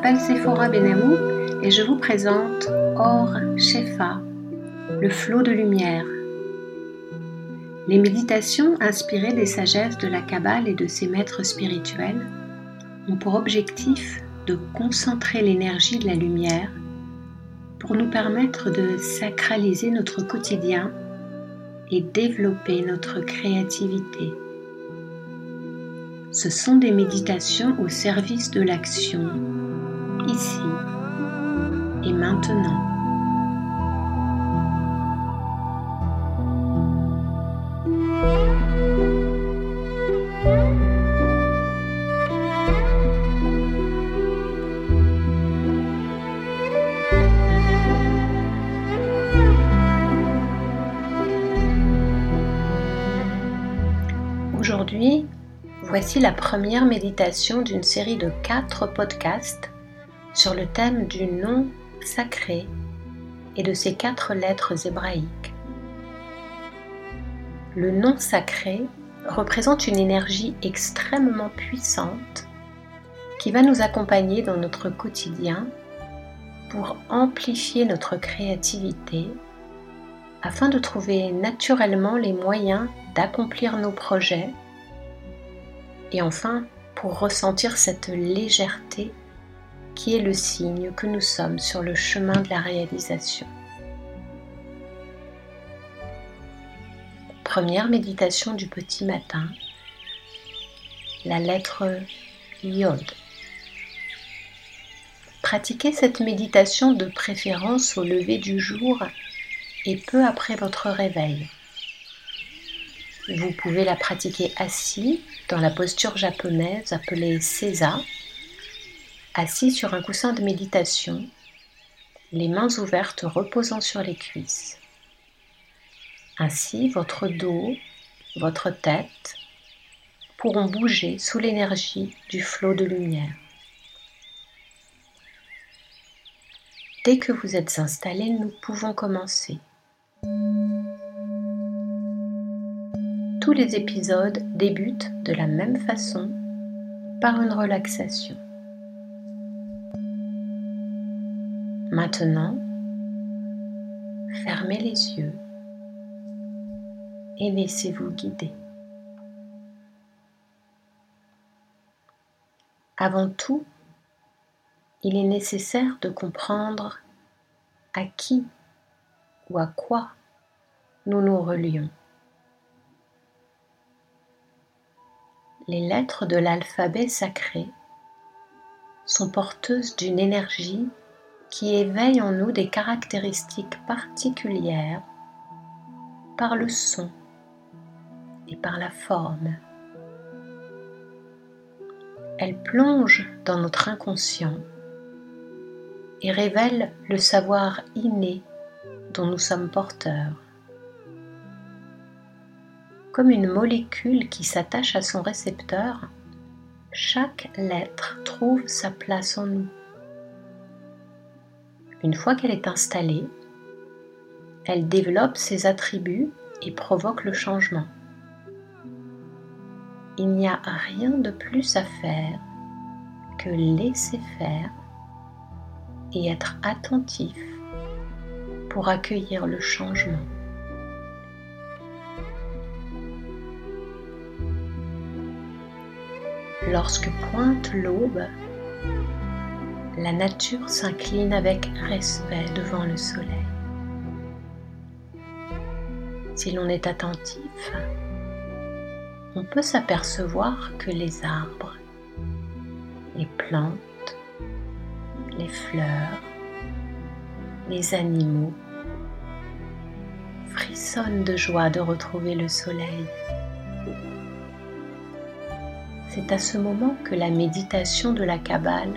m'appelle Sephora Benamou et je vous présente Or Shefa, le flot de lumière. Les méditations inspirées des sagesses de la Kabbale et de ses maîtres spirituels ont pour objectif de concentrer l'énergie de la lumière pour nous permettre de sacraliser notre quotidien et développer notre créativité. Ce sont des méditations au service de l'action, ici et maintenant. Aujourd'hui, voici la première méditation d'une série de quatre podcasts sur le thème du nom sacré et de ses quatre lettres hébraïques. Le nom sacré représente une énergie extrêmement puissante qui va nous accompagner dans notre quotidien pour amplifier notre créativité afin de trouver naturellement les moyens d'accomplir nos projets et enfin pour ressentir cette légèreté qui est le signe que nous sommes sur le chemin de la réalisation. Première méditation du petit matin, la lettre Yod. Pratiquez cette méditation de préférence au lever du jour et peu après votre réveil. Vous pouvez la pratiquer assis dans la posture japonaise appelée Seiza, assis sur un coussin de méditation, les mains ouvertes reposant sur les cuisses. Ainsi, votre dos, votre tête pourront bouger sous l'énergie du flot de lumière. Dès que vous êtes installé, nous pouvons commencer. Tous les épisodes débutent de la même façon par une relaxation. Maintenant, fermez les yeux et laissez-vous guider. Avant tout, il est nécessaire de comprendre à qui ou à quoi nous nous relions. Les lettres de l'alphabet sacré sont porteuses d'une énergie qui éveille en nous des caractéristiques particulières par le son et par la forme. Elle plonge dans notre inconscient et révèle le savoir inné dont nous sommes porteurs. Comme une molécule qui s'attache à son récepteur, chaque lettre trouve sa place en nous. Une fois qu'elle est installée, elle développe ses attributs et provoque le changement. Il n'y a rien de plus à faire que laisser faire et être attentif pour accueillir le changement. Lorsque pointe l'aube, la nature s'incline avec respect devant le soleil. Si l'on est attentif, on peut s'apercevoir que les arbres, les plantes, les fleurs, les animaux frissonnent de joie de retrouver le soleil. C'est à ce moment que la méditation de la Kabbale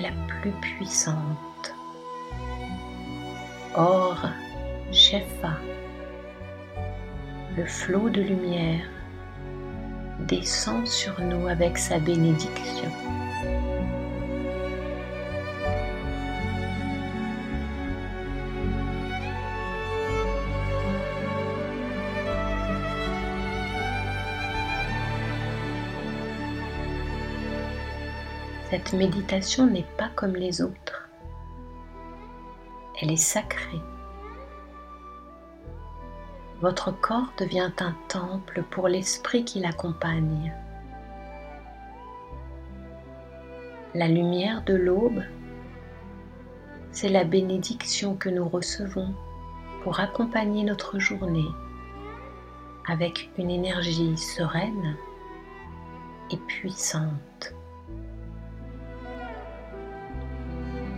la plus puissante. Or, Shefa, le flot de lumière, descend sur nous avec sa bénédiction. Cette méditation n'est pas comme les autres. Elle est sacrée. Votre corps devient un temple pour l'esprit qui l'accompagne. La lumière de l'aube, c'est la bénédiction que nous recevons pour accompagner notre journée avec une énergie sereine et puissante.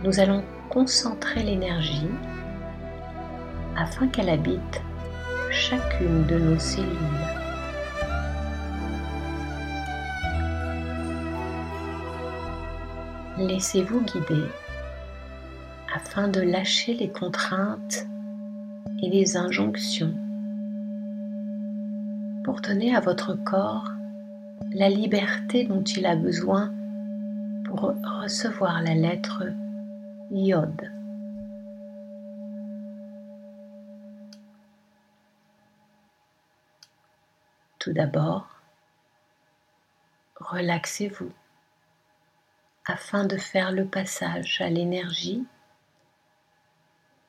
Nous allons concentrer l'énergie afin qu'elle habite chacune de nos cellules. Laissez-vous guider afin de lâcher les contraintes et les injonctions pour donner à votre corps la liberté dont il a besoin pour recevoir la lettre iode. Tout d'abord, relaxez-vous afin de faire le passage à l'énergie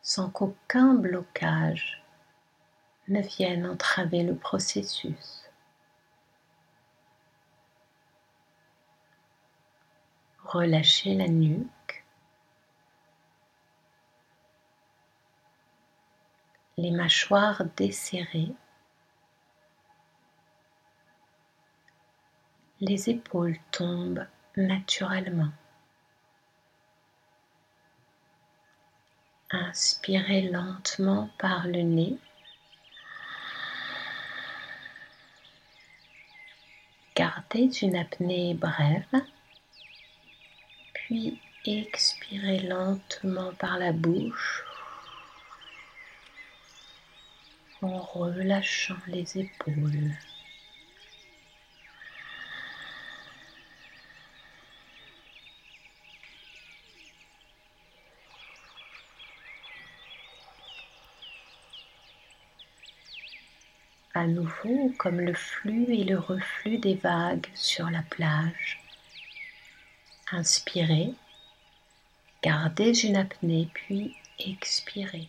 sans qu'aucun blocage ne vienne entraver le processus. Relâchez la nuque, les mâchoires desserrées, les épaules tombent naturellement. Inspirez lentement par le nez. Gardez une apnée brève, puis expirez lentement par la bouche en relâchant les épaules. à nouveau comme le flux et le reflux des vagues sur la plage. Inspirez, gardez une apnée, puis expirez.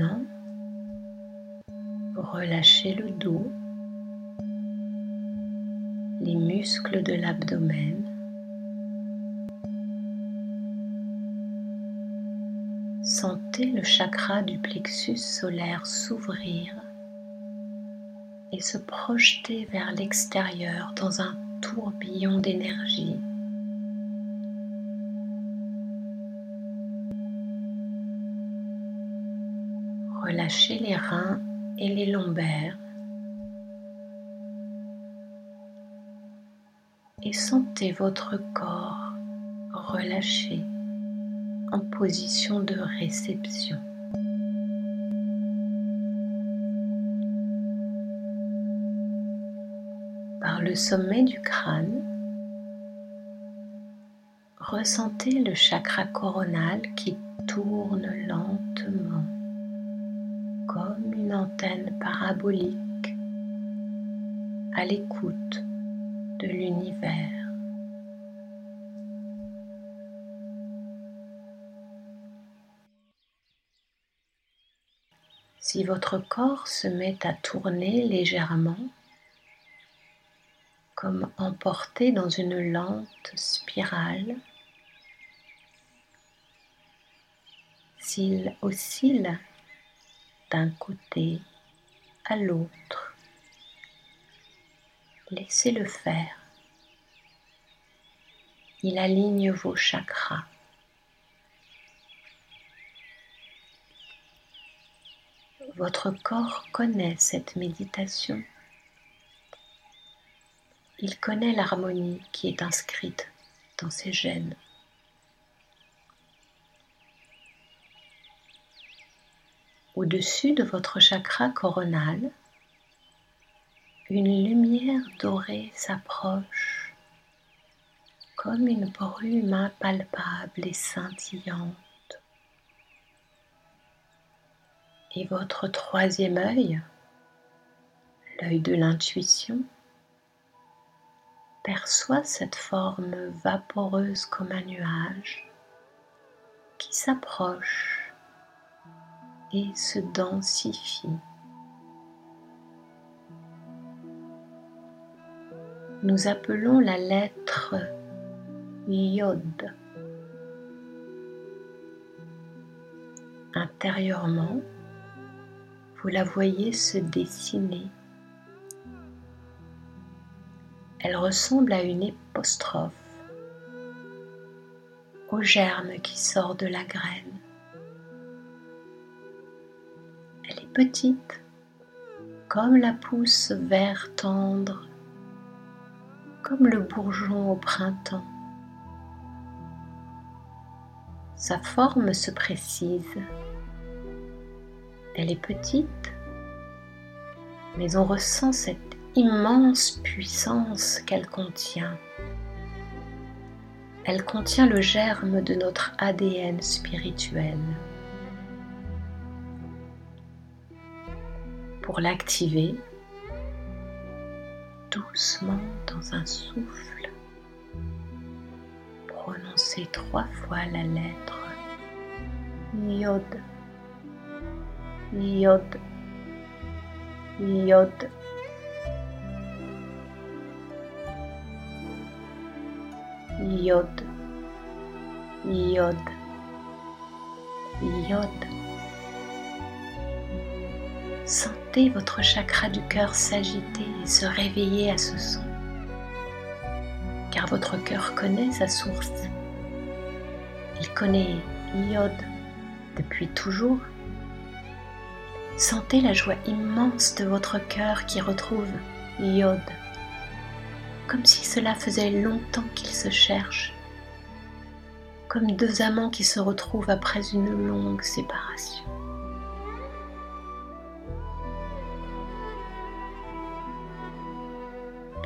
Maintenant, relâchez le dos, les muscles de l'abdomen. Sentez le chakra du plexus solaire s'ouvrir et se projeter vers l'extérieur dans un tourbillon d'énergie. Relâchez les reins et les lombaires et sentez votre corps relâché en position de réception. Par le sommet du crâne, ressentez le chakra coronal qui tourne lentement comme une antenne parabolique à l'écoute de l'univers. Si votre corps se met à tourner légèrement, comme emporté dans une lente spirale, s'il oscille d'un côté à l'autre. Laissez-le faire. Il aligne vos chakras. Votre corps connaît cette méditation. Il connaît l'harmonie qui est inscrite dans ses gènes. Au-dessus de votre chakra coronal, une lumière dorée s'approche comme une brume impalpable et scintillante. Et votre troisième œil, l'œil de l'intuition, perçoit cette forme vaporeuse comme un nuage qui s'approche et se densifie. Nous appelons la lettre Yod. Intérieurement, vous la voyez se dessiner. Elle ressemble à une épostrophe, au germe qui sort de la graine. Petite, comme la pousse vert tendre, comme le bourgeon au printemps. Sa forme se précise elle est petite, mais on ressent cette immense puissance qu'elle contient. Elle contient le germe de notre ADN spirituel. Pour l'activer, doucement dans un souffle, prononcez trois fois la lettre Yod. Yod, Yod. Yod, Yod, Yod. Votre chakra du cœur s'agiter et se réveiller à ce son, car votre cœur connaît sa source. Il connaît Yod depuis toujours Sentez la joie immense de votre cœur qui retrouve Yod, comme si cela faisait longtemps qu'ils se cherchent, comme deux amants qui se retrouvent après une longue séparation.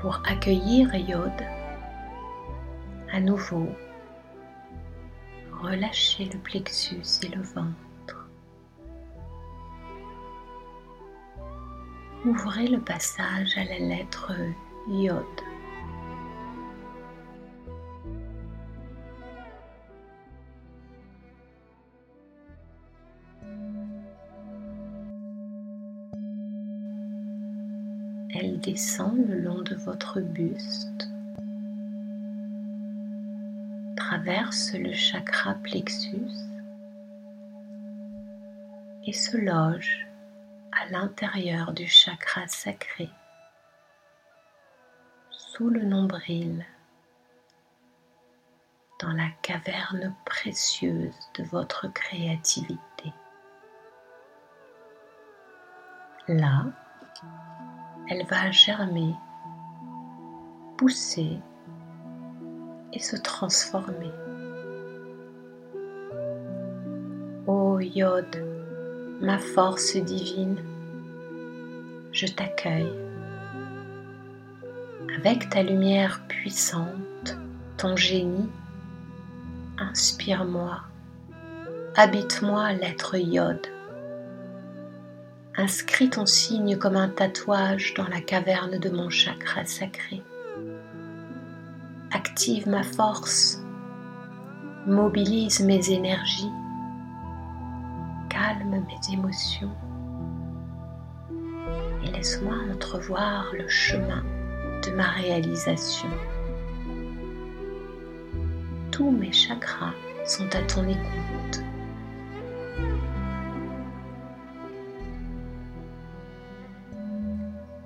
Pour accueillir Yod, à nouveau, relâchez le plexus et le ventre. ouvrez le passage à la lettre Yod. Descend le long de votre buste, traverse le chakra plexus et se loge à l'intérieur du chakra sacré, sous le nombril, dans la caverne précieuse de votre créativité. Là, elle va germer, pousser et se transformer. Ô Yod, ma force divine, je t'accueille. Avec ta lumière puissante, ton génie, inspire-moi, habite-moi l'être Yod. Inscris ton signe comme un tatouage dans la caverne de mon chakra sacré. Active ma force, mobilise mes énergies calme mes émotions et laisse-moi entrevoir le chemin de ma réalisation. Tous mes chakras sont à ton écoute.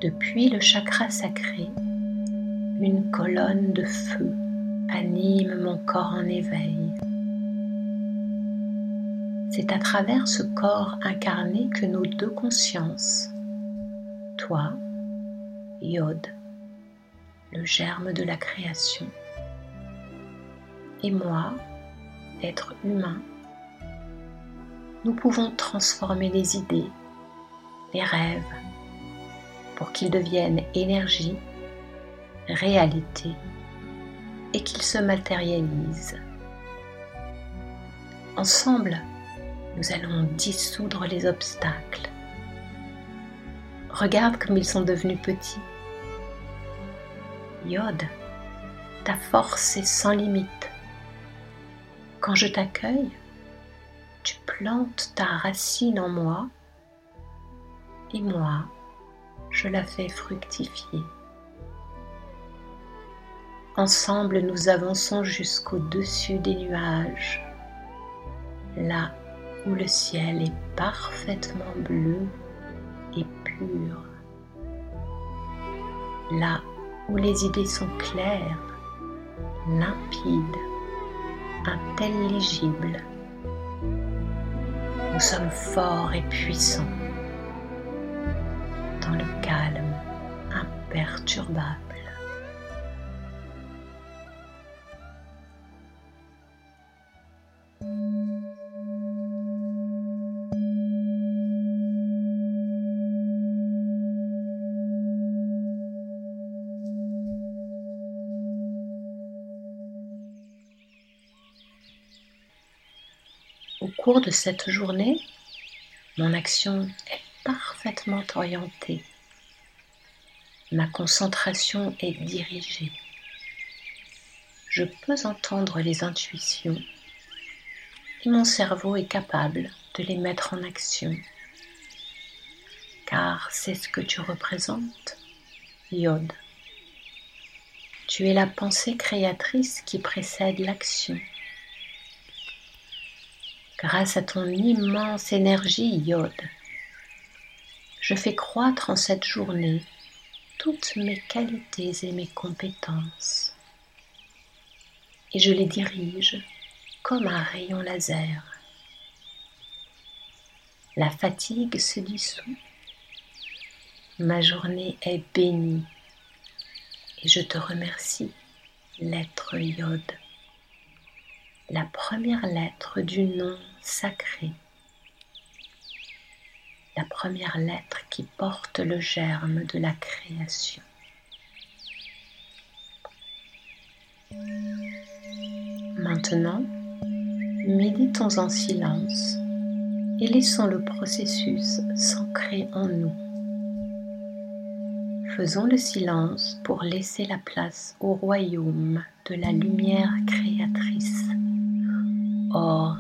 Depuis le chakra sacré, une colonne de feu anime mon corps en éveil. C'est à travers ce corps incarné que nos deux consciences, toi, Yod, le germe de la création, et moi, être humain, nous pouvons transformer les idées, les rêves, pour qu'il devienne énergie, réalité et qu'il se matérialise. Ensemble, nous allons dissoudre les obstacles. Regarde comme ils sont devenus petits. Yod, ta force est sans limite. Quand je t'accueille, tu plantes ta racine en moi et moi, je la fais fructifier. Ensemble, nous avançons jusqu'au-dessus des nuages, là où le ciel est parfaitement bleu et pur, là où les idées sont claires, limpides, intelligibles. Nous sommes forts et puissants dans le calme imperturbable. Au cours de cette journée, mon action est parfaitement orientée. Ma concentration est dirigée. Je peux entendre les intuitions et mon cerveau est capable de les mettre en action. Car c'est ce que tu représentes, Yod. Tu es la pensée créatrice qui précède l'action grâce à ton immense énergie Yod. Je fais croître en cette journée toutes mes qualités et mes compétences. Et je les dirige comme un rayon laser. La fatigue se dissout, ma journée est bénie. Et je te remercie, l'être Yod. La première lettre du nom sacré, première lettre qui porte le germe de la création. Maintenant, méditons en silence et laissons le processus s'ancrer en nous. Faisons le silence pour laisser la place au royaume de la lumière créatrice. Or,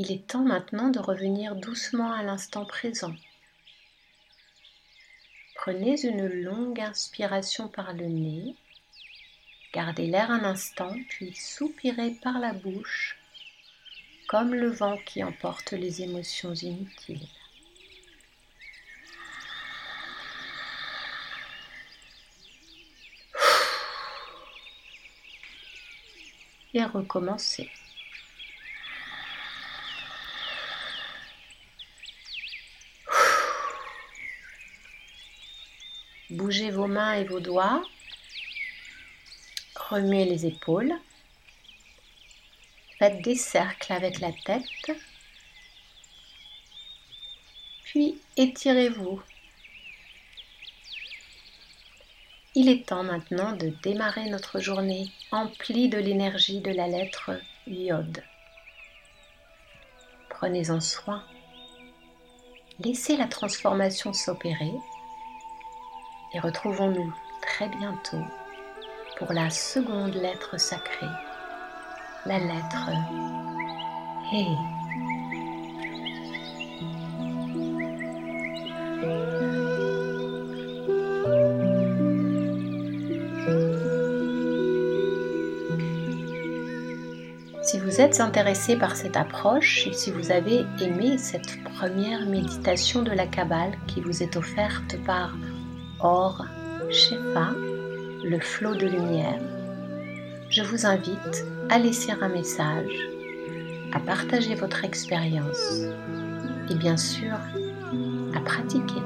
Il est temps maintenant de revenir doucement à l'instant présent. Prenez une longue inspiration par le nez, gardez l'air un instant, puis soupirez par la bouche, comme le vent qui emporte les émotions inutiles. Et recommencez. Bougez vos mains et vos doigts. Remuez les épaules. Faites des cercles avec la tête. Puis étirez-vous. il est temps maintenant de démarrer notre journée emplie de l'énergie de la lettre Yod. Prenez-en soin. Laissez la transformation s'opérer et retrouvons-nous très bientôt pour la seconde lettre sacrée, la lettre He. Si vous êtes intéressé par cette approche et si vous avez aimé cette première méditation de la Kabbale qui vous est offerte par Or Shefa, le flot de lumière, je vous invite à laisser un message, à partager votre expérience et bien sûr à pratiquer.